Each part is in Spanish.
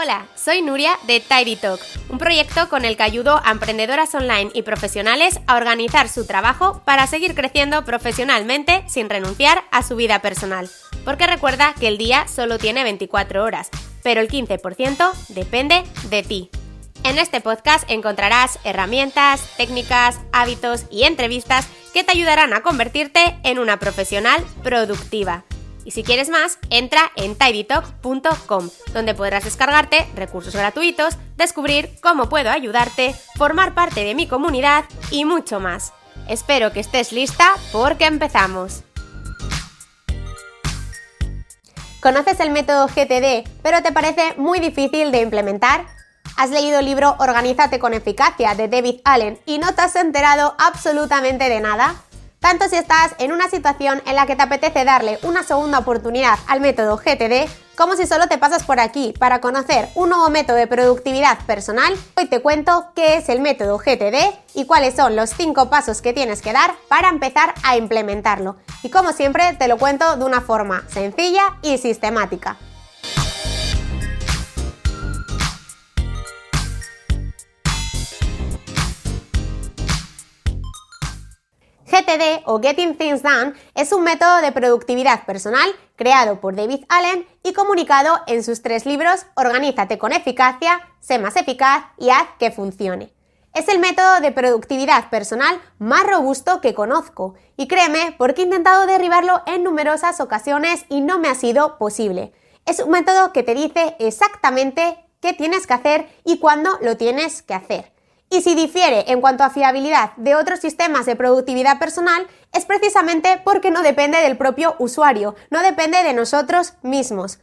Hola, soy Nuria de Tidy Talk, un proyecto con el que ayudo a emprendedoras online y profesionales a organizar su trabajo para seguir creciendo profesionalmente sin renunciar a su vida personal. Porque recuerda que el día solo tiene 24 horas, pero el 15% depende de ti. En este podcast encontrarás herramientas, técnicas, hábitos y entrevistas que te ayudarán a convertirte en una profesional productiva. Y si quieres más, entra en tidytalk.com, donde podrás descargarte recursos gratuitos, descubrir cómo puedo ayudarte, formar parte de mi comunidad y mucho más. Espero que estés lista porque empezamos. ¿Conoces el método GTD, pero te parece muy difícil de implementar? ¿Has leído el libro Organízate con eficacia de David Allen y no te has enterado absolutamente de nada? Tanto si estás en una situación en la que te apetece darle una segunda oportunidad al método GTD, como si solo te pasas por aquí para conocer un nuevo método de productividad personal, hoy te cuento qué es el método GTD y cuáles son los 5 pasos que tienes que dar para empezar a implementarlo. Y como siempre te lo cuento de una forma sencilla y sistemática. GTD o Getting Things Done es un método de productividad personal creado por David Allen y comunicado en sus tres libros Organízate con eficacia, Sé más eficaz y Haz que funcione. Es el método de productividad personal más robusto que conozco y créeme porque he intentado derribarlo en numerosas ocasiones y no me ha sido posible. Es un método que te dice exactamente qué tienes que hacer y cuándo lo tienes que hacer. Y si difiere en cuanto a fiabilidad de otros sistemas de productividad personal, es precisamente porque no depende del propio usuario, no depende de nosotros mismos.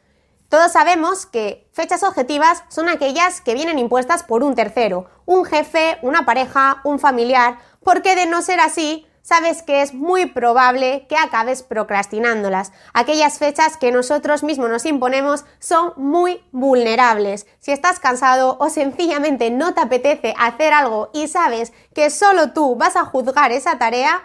Todos sabemos que fechas objetivas son aquellas que vienen impuestas por un tercero, un jefe, una pareja, un familiar, porque de no ser así, sabes que es muy probable que acabes procrastinándolas. Aquellas fechas que nosotros mismos nos imponemos son muy vulnerables. Si estás cansado o sencillamente no te apetece hacer algo y sabes que solo tú vas a juzgar esa tarea,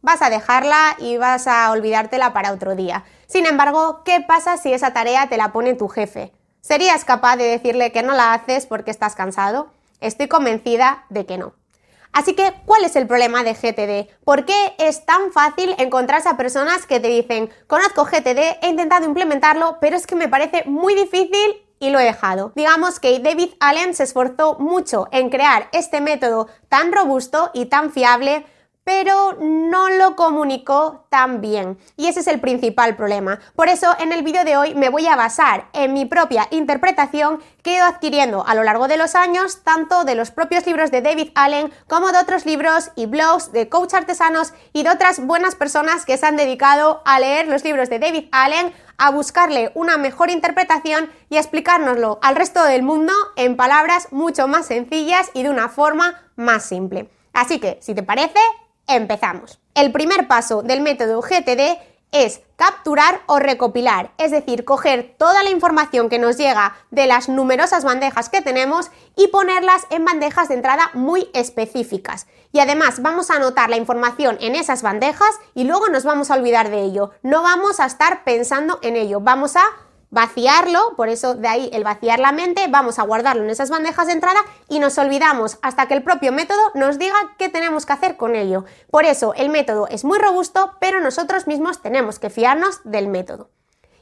vas a dejarla y vas a olvidártela para otro día. Sin embargo, ¿qué pasa si esa tarea te la pone tu jefe? ¿Serías capaz de decirle que no la haces porque estás cansado? Estoy convencida de que no. Así que, ¿cuál es el problema de GTD? ¿Por qué es tan fácil encontrarse a personas que te dicen, conozco GTD, he intentado implementarlo, pero es que me parece muy difícil y lo he dejado. Digamos que David Allen se esforzó mucho en crear este método tan robusto y tan fiable pero no lo comunicó tan bien. Y ese es el principal problema. Por eso en el vídeo de hoy me voy a basar en mi propia interpretación que he ido adquiriendo a lo largo de los años, tanto de los propios libros de David Allen como de otros libros y blogs de coach artesanos y de otras buenas personas que se han dedicado a leer los libros de David Allen, a buscarle una mejor interpretación y a explicárnoslo al resto del mundo en palabras mucho más sencillas y de una forma más simple. Así que, si te parece, Empezamos. El primer paso del método GTD es capturar o recopilar, es decir, coger toda la información que nos llega de las numerosas bandejas que tenemos y ponerlas en bandejas de entrada muy específicas. Y además vamos a anotar la información en esas bandejas y luego nos vamos a olvidar de ello. No vamos a estar pensando en ello, vamos a vaciarlo, por eso de ahí el vaciar la mente, vamos a guardarlo en esas bandejas de entrada y nos olvidamos hasta que el propio método nos diga qué tenemos que hacer con ello. Por eso el método es muy robusto, pero nosotros mismos tenemos que fiarnos del método.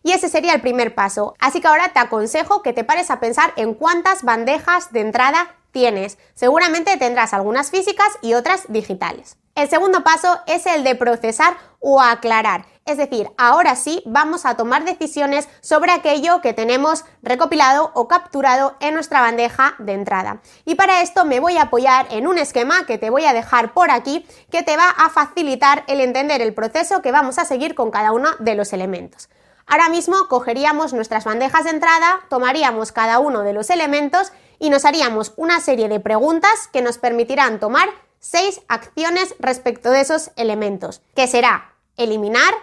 Y ese sería el primer paso. Así que ahora te aconsejo que te pares a pensar en cuántas bandejas de entrada tienes. Seguramente tendrás algunas físicas y otras digitales. El segundo paso es el de procesar o aclarar. Es decir, ahora sí vamos a tomar decisiones sobre aquello que tenemos recopilado o capturado en nuestra bandeja de entrada. Y para esto me voy a apoyar en un esquema que te voy a dejar por aquí que te va a facilitar el entender el proceso que vamos a seguir con cada uno de los elementos. Ahora mismo cogeríamos nuestras bandejas de entrada, tomaríamos cada uno de los elementos y nos haríamos una serie de preguntas que nos permitirán tomar seis acciones respecto de esos elementos, que será eliminar,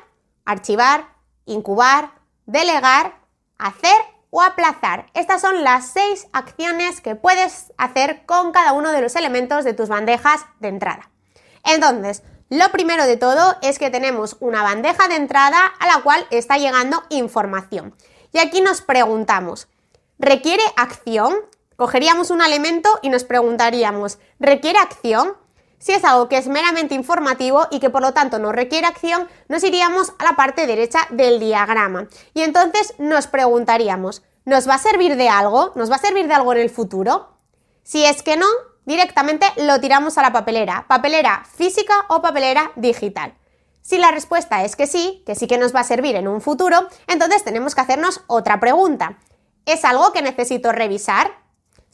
archivar, incubar, delegar, hacer o aplazar. Estas son las seis acciones que puedes hacer con cada uno de los elementos de tus bandejas de entrada. Entonces, lo primero de todo es que tenemos una bandeja de entrada a la cual está llegando información. Y aquí nos preguntamos, ¿Requiere acción? Cogeríamos un elemento y nos preguntaríamos, ¿requiere acción? Si es algo que es meramente informativo y que por lo tanto no requiere acción, nos iríamos a la parte derecha del diagrama. Y entonces nos preguntaríamos, ¿nos va a servir de algo? ¿Nos va a servir de algo en el futuro? Si es que no, directamente lo tiramos a la papelera, papelera física o papelera digital. Si la respuesta es que sí, que sí que nos va a servir en un futuro, entonces tenemos que hacernos otra pregunta. ¿Es algo que necesito revisar?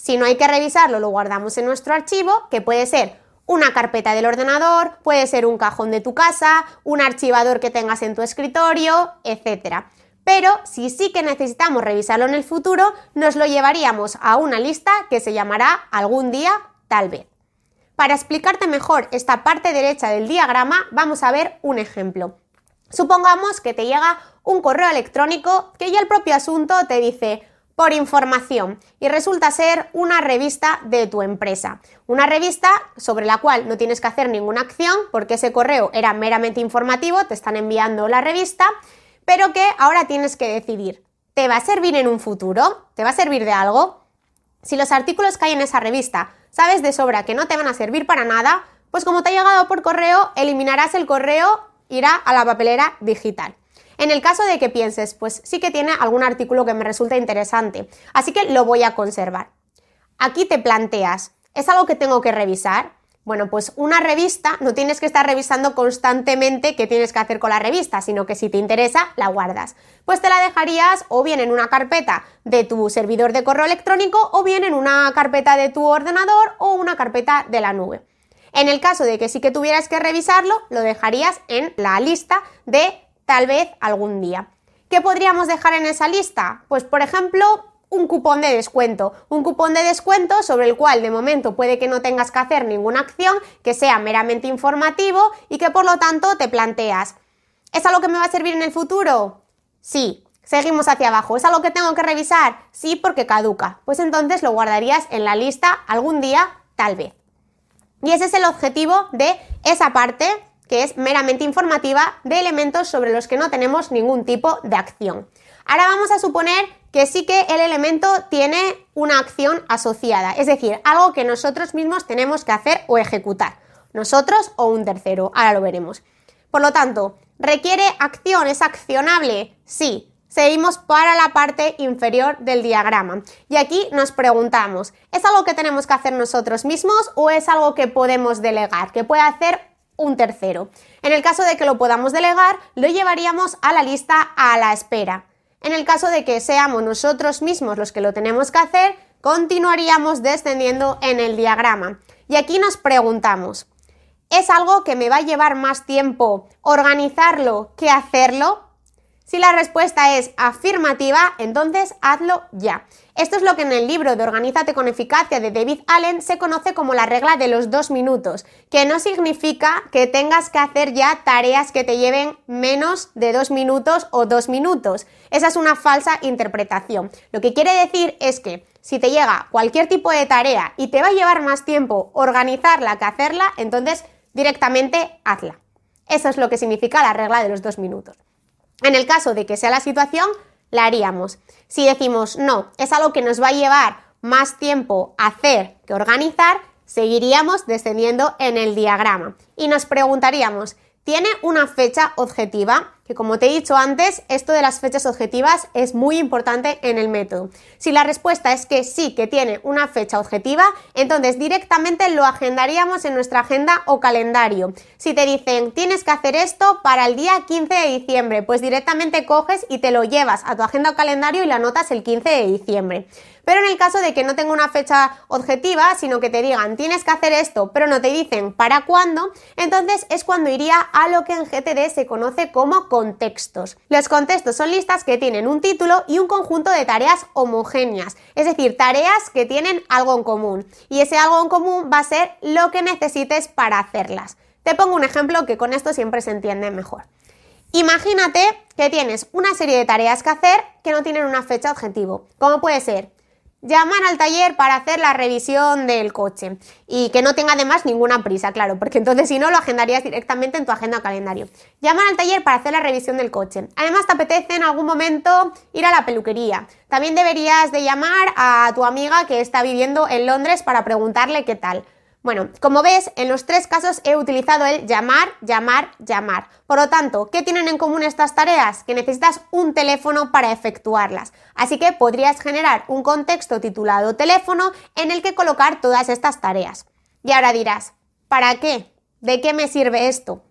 Si no hay que revisarlo, lo guardamos en nuestro archivo, que puede ser una carpeta del ordenador, puede ser un cajón de tu casa, un archivador que tengas en tu escritorio, etc. Pero si sí que necesitamos revisarlo en el futuro, nos lo llevaríamos a una lista que se llamará algún día tal vez. Para explicarte mejor esta parte derecha del diagrama, vamos a ver un ejemplo. Supongamos que te llega un correo electrónico que ya el propio asunto te dice por información y resulta ser una revista de tu empresa. Una revista sobre la cual no tienes que hacer ninguna acción porque ese correo era meramente informativo, te están enviando la revista, pero que ahora tienes que decidir, ¿te va a servir en un futuro? ¿Te va a servir de algo? Si los artículos que hay en esa revista sabes de sobra que no te van a servir para nada, pues como te ha llegado por correo, eliminarás el correo, irá a la papelera digital. En el caso de que pienses, pues sí que tiene algún artículo que me resulta interesante, así que lo voy a conservar. Aquí te planteas, ¿es algo que tengo que revisar? Bueno, pues una revista no tienes que estar revisando constantemente qué tienes que hacer con la revista, sino que si te interesa, la guardas. Pues te la dejarías o bien en una carpeta de tu servidor de correo electrónico o bien en una carpeta de tu ordenador o una carpeta de la nube. En el caso de que sí que tuvieras que revisarlo, lo dejarías en la lista de tal vez algún día. ¿Qué podríamos dejar en esa lista? Pues por ejemplo, un cupón de descuento. Un cupón de descuento sobre el cual de momento puede que no tengas que hacer ninguna acción, que sea meramente informativo y que por lo tanto te planteas, ¿es algo que me va a servir en el futuro? Sí. Seguimos hacia abajo. ¿Es algo que tengo que revisar? Sí, porque caduca. Pues entonces lo guardarías en la lista algún día, tal vez. Y ese es el objetivo de esa parte que es meramente informativa de elementos sobre los que no tenemos ningún tipo de acción. Ahora vamos a suponer que sí que el elemento tiene una acción asociada, es decir, algo que nosotros mismos tenemos que hacer o ejecutar, nosotros o un tercero, ahora lo veremos. Por lo tanto, ¿requiere acción? ¿Es accionable? Sí. Seguimos para la parte inferior del diagrama. Y aquí nos preguntamos, ¿es algo que tenemos que hacer nosotros mismos o es algo que podemos delegar, que puede hacer un tercero? En el caso de que lo podamos delegar, lo llevaríamos a la lista a la espera. En el caso de que seamos nosotros mismos los que lo tenemos que hacer, continuaríamos descendiendo en el diagrama. Y aquí nos preguntamos, ¿es algo que me va a llevar más tiempo organizarlo que hacerlo? Si la respuesta es afirmativa, entonces hazlo ya. Esto es lo que en el libro de Organízate con eficacia de David Allen se conoce como la regla de los dos minutos, que no significa que tengas que hacer ya tareas que te lleven menos de dos minutos o dos minutos. Esa es una falsa interpretación. Lo que quiere decir es que si te llega cualquier tipo de tarea y te va a llevar más tiempo organizarla que hacerla, entonces directamente hazla. Eso es lo que significa la regla de los dos minutos. En el caso de que sea la situación, la haríamos. Si decimos no, es algo que nos va a llevar más tiempo hacer que organizar, seguiríamos descendiendo en el diagrama y nos preguntaríamos, ¿tiene una fecha objetiva? que como te he dicho antes, esto de las fechas objetivas es muy importante en el método. Si la respuesta es que sí, que tiene una fecha objetiva, entonces directamente lo agendaríamos en nuestra agenda o calendario. Si te dicen, tienes que hacer esto para el día 15 de diciembre, pues directamente coges y te lo llevas a tu agenda o calendario y lo anotas el 15 de diciembre. Pero en el caso de que no tenga una fecha objetiva, sino que te digan tienes que hacer esto, pero no te dicen para cuándo, entonces es cuando iría a lo que en GTD se conoce como contextos. Los contextos son listas que tienen un título y un conjunto de tareas homogéneas, es decir, tareas que tienen algo en común. Y ese algo en común va a ser lo que necesites para hacerlas. Te pongo un ejemplo que con esto siempre se entiende mejor. Imagínate que tienes una serie de tareas que hacer que no tienen una fecha objetivo, como puede ser llamar al taller para hacer la revisión del coche y que no tenga además ninguna prisa, claro, porque entonces si no lo agendarías directamente en tu agenda o calendario. Llamar al taller para hacer la revisión del coche. Además te apetece en algún momento ir a la peluquería. También deberías de llamar a tu amiga que está viviendo en Londres para preguntarle qué tal. Bueno, como ves, en los tres casos he utilizado el llamar, llamar, llamar. Por lo tanto, ¿qué tienen en común estas tareas? Que necesitas un teléfono para efectuarlas. Así que podrías generar un contexto titulado teléfono en el que colocar todas estas tareas. Y ahora dirás, ¿para qué? ¿De qué me sirve esto?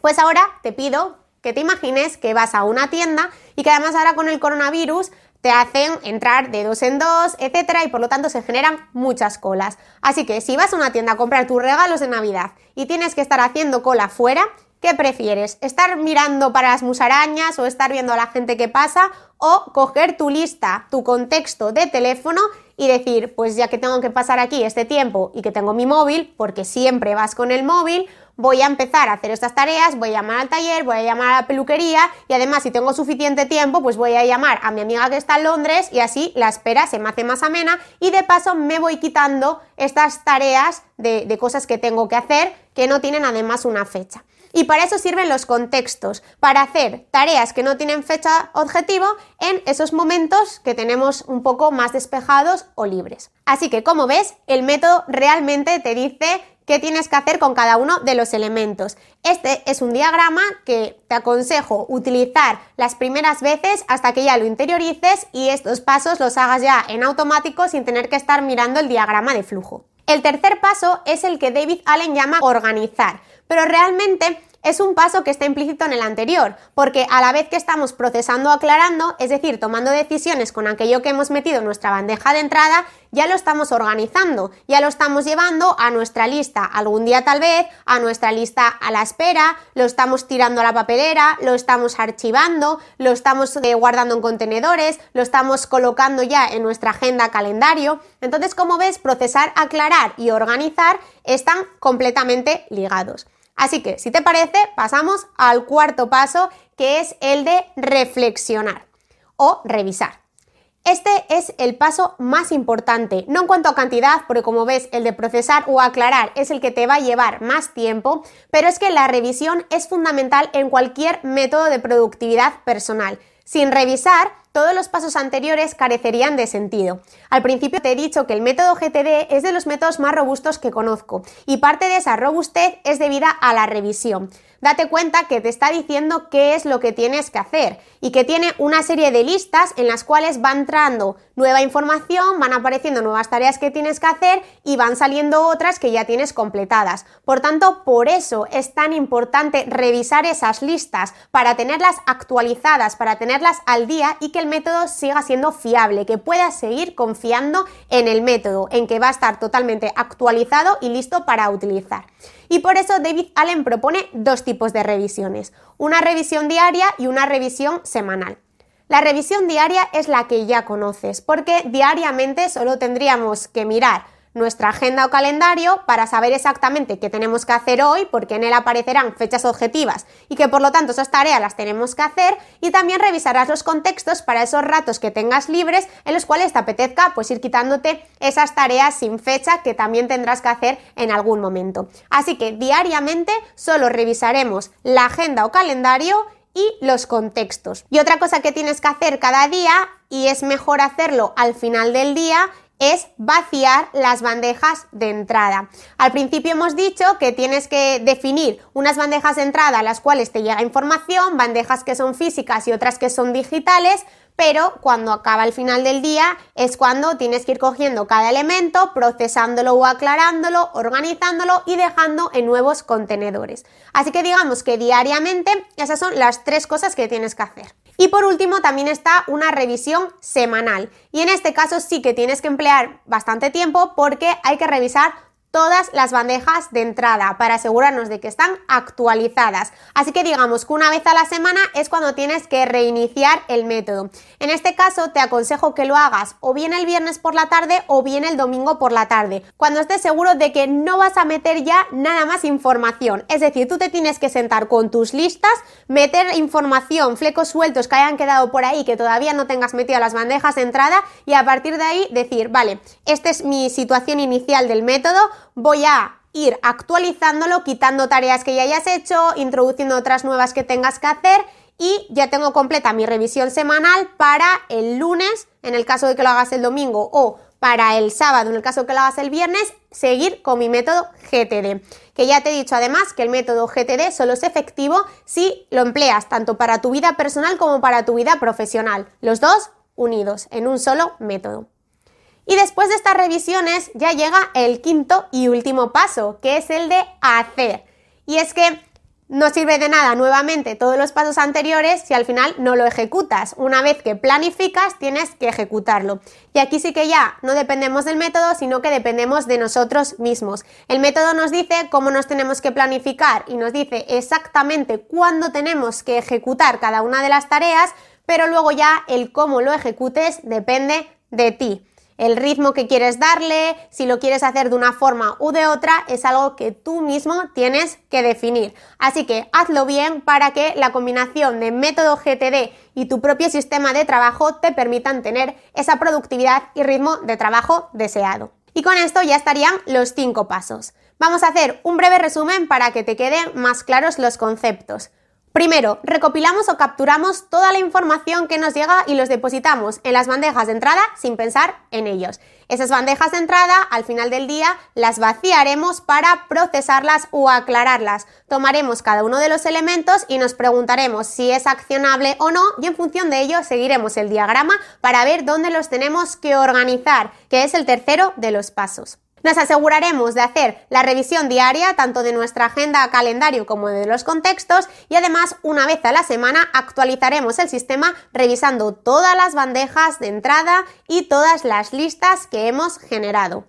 Pues ahora te pido que te imagines que vas a una tienda y que además ahora con el coronavirus te hacen entrar de dos en dos, etcétera, y por lo tanto se generan muchas colas. Así que si vas a una tienda a comprar tus regalos de Navidad y tienes que estar haciendo cola fuera, ¿qué prefieres? ¿Estar mirando para las musarañas o estar viendo a la gente que pasa? O coger tu lista, tu contexto de teléfono y decir, pues ya que tengo que pasar aquí este tiempo y que tengo mi móvil, porque siempre vas con el móvil, voy a empezar a hacer estas tareas, voy a llamar al taller, voy a llamar a la peluquería y además si tengo suficiente tiempo, pues voy a llamar a mi amiga que está en Londres y así la espera se me hace más amena y de paso me voy quitando estas tareas de, de cosas que tengo que hacer que no tienen además una fecha. Y para eso sirven los contextos, para hacer tareas que no tienen fecha objetivo en esos momentos que tenemos un poco más despejados o libres. Así que como ves, el método realmente te dice qué tienes que hacer con cada uno de los elementos. Este es un diagrama que te aconsejo utilizar las primeras veces hasta que ya lo interiorices y estos pasos los hagas ya en automático sin tener que estar mirando el diagrama de flujo. El tercer paso es el que David Allen llama organizar, pero realmente es un paso que está implícito en el anterior, porque a la vez que estamos procesando o aclarando, es decir, tomando decisiones con aquello que hemos metido en nuestra bandeja de entrada, ya lo estamos organizando, ya lo estamos llevando a nuestra lista algún día tal vez, a nuestra lista a la espera, lo estamos tirando a la papelera, lo estamos archivando, lo estamos eh, guardando en contenedores, lo estamos colocando ya en nuestra agenda calendario. Entonces, como ves, procesar, aclarar y organizar están completamente ligados. Así que, si te parece, pasamos al cuarto paso, que es el de reflexionar o revisar. Este es el paso más importante, no en cuanto a cantidad, porque como ves, el de procesar o aclarar es el que te va a llevar más tiempo, pero es que la revisión es fundamental en cualquier método de productividad personal. Sin revisar, todos los pasos anteriores carecerían de sentido. Al principio te he dicho que el método GTD es de los métodos más robustos que conozco y parte de esa robustez es debida a la revisión date cuenta que te está diciendo qué es lo que tienes que hacer y que tiene una serie de listas en las cuales va entrando nueva información, van apareciendo nuevas tareas que tienes que hacer y van saliendo otras que ya tienes completadas. Por tanto, por eso es tan importante revisar esas listas para tenerlas actualizadas, para tenerlas al día y que el método siga siendo fiable, que puedas seguir confiando en el método, en que va a estar totalmente actualizado y listo para utilizar. Y por eso David Allen propone dos tipos de revisiones, una revisión diaria y una revisión semanal. La revisión diaria es la que ya conoces, porque diariamente solo tendríamos que mirar nuestra agenda o calendario para saber exactamente qué tenemos que hacer hoy, porque en él aparecerán fechas objetivas y que por lo tanto esas tareas las tenemos que hacer y también revisarás los contextos para esos ratos que tengas libres en los cuales te apetezca pues ir quitándote esas tareas sin fecha que también tendrás que hacer en algún momento. Así que diariamente solo revisaremos la agenda o calendario y los contextos. Y otra cosa que tienes que hacer cada día, y es mejor hacerlo al final del día, es vaciar las bandejas de entrada. Al principio hemos dicho que tienes que definir unas bandejas de entrada a las cuales te llega información, bandejas que son físicas y otras que son digitales, pero cuando acaba el final del día es cuando tienes que ir cogiendo cada elemento, procesándolo o aclarándolo, organizándolo y dejando en nuevos contenedores. Así que digamos que diariamente esas son las tres cosas que tienes que hacer. Y por último también está una revisión semanal. Y en este caso sí que tienes que emplear bastante tiempo porque hay que revisar todas las bandejas de entrada para asegurarnos de que están actualizadas. Así que digamos que una vez a la semana es cuando tienes que reiniciar el método. En este caso te aconsejo que lo hagas o bien el viernes por la tarde o bien el domingo por la tarde, cuando estés seguro de que no vas a meter ya nada más información. Es decir, tú te tienes que sentar con tus listas, meter información, flecos sueltos que hayan quedado por ahí que todavía no tengas metido las bandejas de entrada y a partir de ahí decir, vale, esta es mi situación inicial del método, voy a ir actualizándolo, quitando tareas que ya hayas hecho, introduciendo otras nuevas que tengas que hacer y ya tengo completa mi revisión semanal para el lunes, en el caso de que lo hagas el domingo, o para el sábado, en el caso de que lo hagas el viernes, seguir con mi método GTD. Que ya te he dicho además que el método GTD solo es efectivo si lo empleas tanto para tu vida personal como para tu vida profesional. Los dos unidos en un solo método. Y después de estas revisiones ya llega el quinto y último paso, que es el de hacer. Y es que no sirve de nada nuevamente todos los pasos anteriores si al final no lo ejecutas. Una vez que planificas, tienes que ejecutarlo. Y aquí sí que ya no dependemos del método, sino que dependemos de nosotros mismos. El método nos dice cómo nos tenemos que planificar y nos dice exactamente cuándo tenemos que ejecutar cada una de las tareas, pero luego ya el cómo lo ejecutes depende de ti el ritmo que quieres darle, si lo quieres hacer de una forma u de otra, es algo que tú mismo tienes que definir. Así que hazlo bien para que la combinación de método GTD y tu propio sistema de trabajo te permitan tener esa productividad y ritmo de trabajo deseado. Y con esto ya estarían los cinco pasos. Vamos a hacer un breve resumen para que te queden más claros los conceptos. Primero, recopilamos o capturamos toda la información que nos llega y los depositamos en las bandejas de entrada sin pensar en ellos. Esas bandejas de entrada, al final del día, las vaciaremos para procesarlas o aclararlas. Tomaremos cada uno de los elementos y nos preguntaremos si es accionable o no y en función de ello seguiremos el diagrama para ver dónde los tenemos que organizar, que es el tercero de los pasos. Nos aseguraremos de hacer la revisión diaria tanto de nuestra agenda calendario como de los contextos y además una vez a la semana actualizaremos el sistema revisando todas las bandejas de entrada y todas las listas que hemos generado.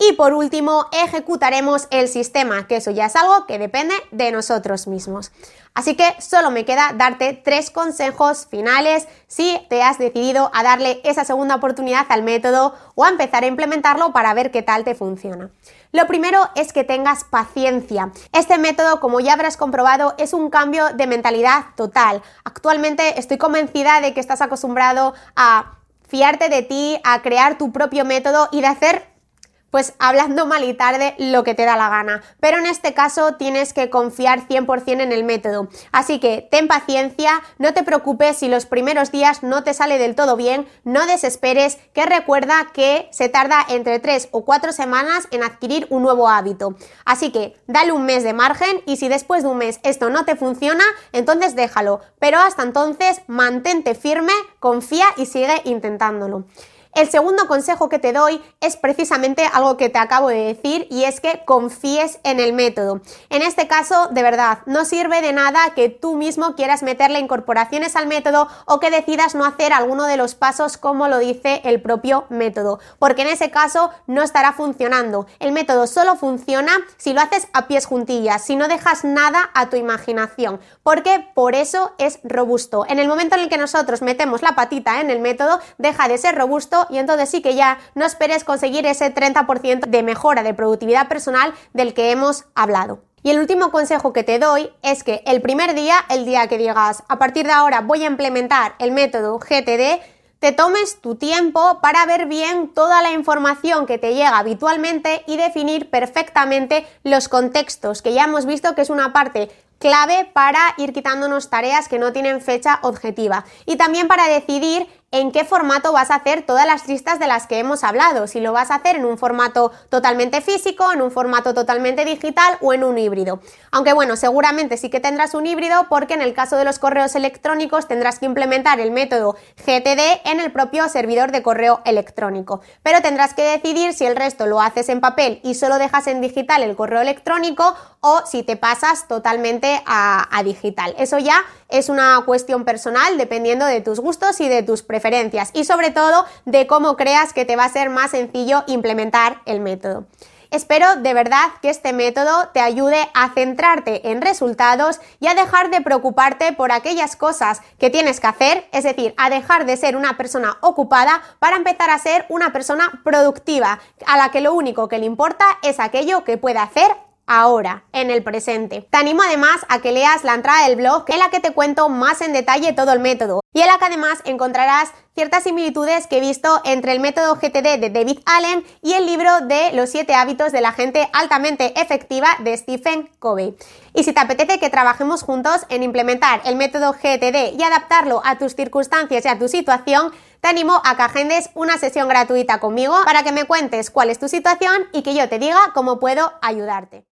Y por último, ejecutaremos el sistema, que eso ya es algo que depende de nosotros mismos. Así que solo me queda darte tres consejos finales si te has decidido a darle esa segunda oportunidad al método o a empezar a implementarlo para ver qué tal te funciona. Lo primero es que tengas paciencia. Este método, como ya habrás comprobado, es un cambio de mentalidad total. Actualmente estoy convencida de que estás acostumbrado a fiarte de ti, a crear tu propio método y de hacer pues hablando mal y tarde lo que te da la gana. Pero en este caso tienes que confiar 100% en el método. Así que ten paciencia, no te preocupes si los primeros días no te sale del todo bien, no desesperes, que recuerda que se tarda entre 3 o 4 semanas en adquirir un nuevo hábito. Así que dale un mes de margen y si después de un mes esto no te funciona, entonces déjalo. Pero hasta entonces mantente firme, confía y sigue intentándolo. El segundo consejo que te doy es precisamente algo que te acabo de decir y es que confíes en el método. En este caso, de verdad, no sirve de nada que tú mismo quieras meterle incorporaciones al método o que decidas no hacer alguno de los pasos como lo dice el propio método, porque en ese caso no estará funcionando. El método solo funciona si lo haces a pies juntillas, si no dejas nada a tu imaginación, porque por eso es robusto. En el momento en el que nosotros metemos la patita en el método, deja de ser robusto y entonces sí que ya no esperes conseguir ese 30% de mejora de productividad personal del que hemos hablado. Y el último consejo que te doy es que el primer día, el día que digas, a partir de ahora voy a implementar el método GTD, te tomes tu tiempo para ver bien toda la información que te llega habitualmente y definir perfectamente los contextos, que ya hemos visto que es una parte clave para ir quitándonos tareas que no tienen fecha objetiva y también para decidir en qué formato vas a hacer todas las listas de las que hemos hablado, si lo vas a hacer en un formato totalmente físico, en un formato totalmente digital o en un híbrido. Aunque bueno, seguramente sí que tendrás un híbrido porque en el caso de los correos electrónicos tendrás que implementar el método GTD en el propio servidor de correo electrónico. Pero tendrás que decidir si el resto lo haces en papel y solo dejas en digital el correo electrónico o si te pasas totalmente a, digital. Eso ya es una cuestión personal dependiendo de tus gustos y de tus preferencias y sobre todo de cómo creas que te va a ser más sencillo implementar el método. Espero de verdad que este método te ayude a centrarte en resultados y a dejar de preocuparte por aquellas cosas que tienes que hacer, es decir, a dejar de ser una persona ocupada para empezar a ser una persona productiva, a la que lo único que le importa es aquello que puede hacer ahora, en el presente. Te animo además a que leas la entrada del blog en la que te cuento más en detalle todo el método y en la que además encontrarás ciertas similitudes que he visto entre el método GTD de David Allen y el libro de Los siete hábitos de la gente altamente efectiva de Stephen Covey. Y si te apetece que trabajemos juntos en implementar el método GTD y adaptarlo a tus circunstancias y a tu situación, te animo a que agendes una sesión gratuita conmigo para que me cuentes cuál es tu situación y que yo te diga cómo puedo ayudarte.